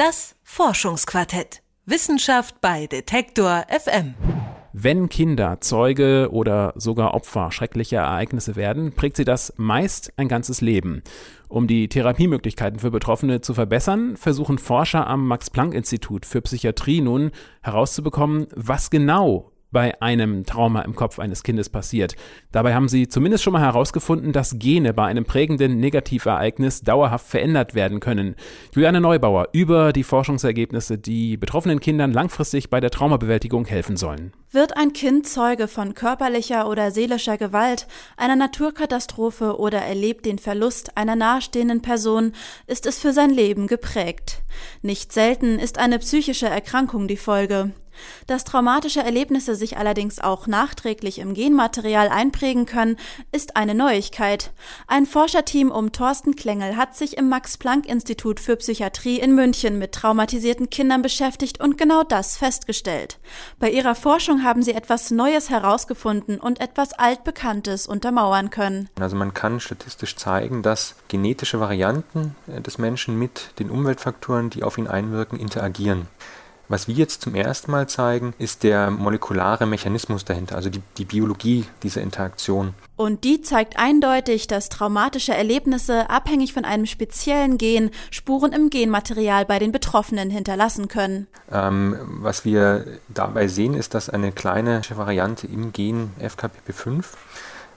Das Forschungsquartett. Wissenschaft bei Detektor FM. Wenn Kinder Zeuge oder sogar Opfer schrecklicher Ereignisse werden, prägt sie das meist ein ganzes Leben. Um die Therapiemöglichkeiten für Betroffene zu verbessern, versuchen Forscher am Max Planck Institut für Psychiatrie nun herauszubekommen, was genau bei einem Trauma im Kopf eines Kindes passiert. Dabei haben sie zumindest schon mal herausgefunden, dass Gene bei einem prägenden Negativereignis dauerhaft verändert werden können. Juliane Neubauer über die Forschungsergebnisse, die betroffenen Kindern langfristig bei der Traumabewältigung helfen sollen. Wird ein Kind Zeuge von körperlicher oder seelischer Gewalt, einer Naturkatastrophe oder erlebt den Verlust einer nahestehenden Person, ist es für sein Leben geprägt. Nicht selten ist eine psychische Erkrankung die Folge. Dass traumatische Erlebnisse sich allerdings auch nachträglich im Genmaterial einprägen können, ist eine Neuigkeit. Ein Forscherteam um Thorsten Klengel hat sich im Max-Planck-Institut für Psychiatrie in München mit traumatisierten Kindern beschäftigt und genau das festgestellt. Bei ihrer Forschung haben sie etwas Neues herausgefunden und etwas Altbekanntes untermauern können. Also man kann statistisch zeigen, dass genetische Varianten des Menschen mit den Umweltfaktoren, die auf ihn einwirken, interagieren. Was wir jetzt zum ersten Mal zeigen, ist der molekulare Mechanismus dahinter, also die, die Biologie dieser Interaktion. Und die zeigt eindeutig, dass traumatische Erlebnisse abhängig von einem speziellen Gen Spuren im Genmaterial bei den Betroffenen hinterlassen können. Ähm, was wir dabei sehen, ist, dass eine kleine Variante im Gen FKPP5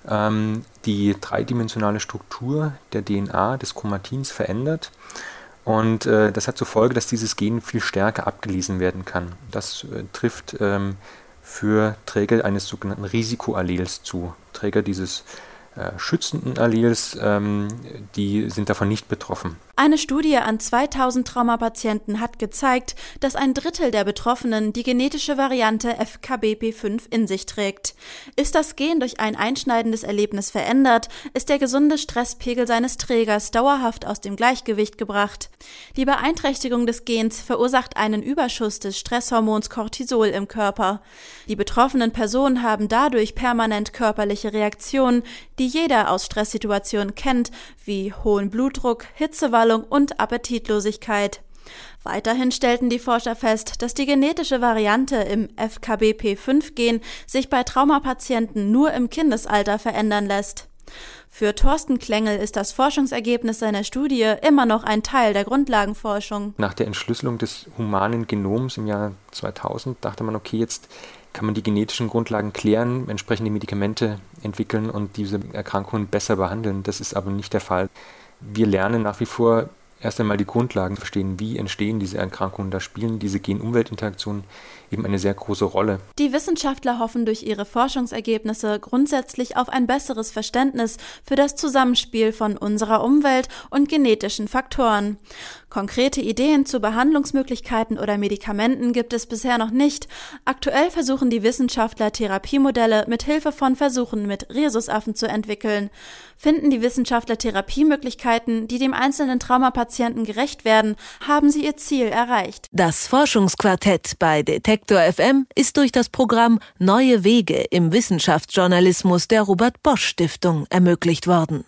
ähm, die dreidimensionale Struktur der DNA des Chromatins verändert und äh, das hat zur Folge, dass dieses Gen viel stärker abgelesen werden kann. Das äh, trifft ähm, für Träger eines sogenannten Risikoallels zu. Träger dieses äh, schützenden Allels, ähm, die sind davon nicht betroffen. Eine Studie an 2000 Traumapatienten hat gezeigt, dass ein Drittel der Betroffenen die genetische Variante FKBP5 in sich trägt. Ist das Gen durch ein einschneidendes Erlebnis verändert, ist der gesunde Stresspegel seines Trägers dauerhaft aus dem Gleichgewicht gebracht. Die Beeinträchtigung des Gens verursacht einen Überschuss des Stresshormons Cortisol im Körper. Die betroffenen Personen haben dadurch permanent körperliche Reaktionen, die jeder aus Stresssituationen kennt, wie hohen Blutdruck, Hitzewallung, und Appetitlosigkeit. Weiterhin stellten die Forscher fest, dass die genetische Variante im FKBP5-Gen sich bei Traumapatienten nur im Kindesalter verändern lässt. Für Thorsten Klengel ist das Forschungsergebnis seiner Studie immer noch ein Teil der Grundlagenforschung. Nach der Entschlüsselung des humanen Genoms im Jahr 2000 dachte man, okay, jetzt kann man die genetischen Grundlagen klären, entsprechende Medikamente entwickeln und diese Erkrankungen besser behandeln. Das ist aber nicht der Fall wir lernen nach wie vor erst einmal die Grundlagen verstehen, wie entstehen diese Erkrankungen. Da spielen diese Gen-Umwelt-Interaktionen eben eine sehr große Rolle. Die Wissenschaftler hoffen durch ihre Forschungsergebnisse grundsätzlich auf ein besseres Verständnis für das Zusammenspiel von unserer Umwelt und genetischen Faktoren. Konkrete Ideen zu Behandlungsmöglichkeiten oder Medikamenten gibt es bisher noch nicht. Aktuell versuchen die Wissenschaftler Therapiemodelle mit Hilfe von Versuchen mit Rhesusaffen zu entwickeln. Finden die Wissenschaftler Therapiemöglichkeiten, die dem einzelnen Traumapatienten gerecht werden, haben sie ihr Ziel erreicht. Das Forschungsquartett bei Detektor FM ist durch das Programm Neue Wege im Wissenschaftsjournalismus der Robert Bosch Stiftung ermöglicht worden.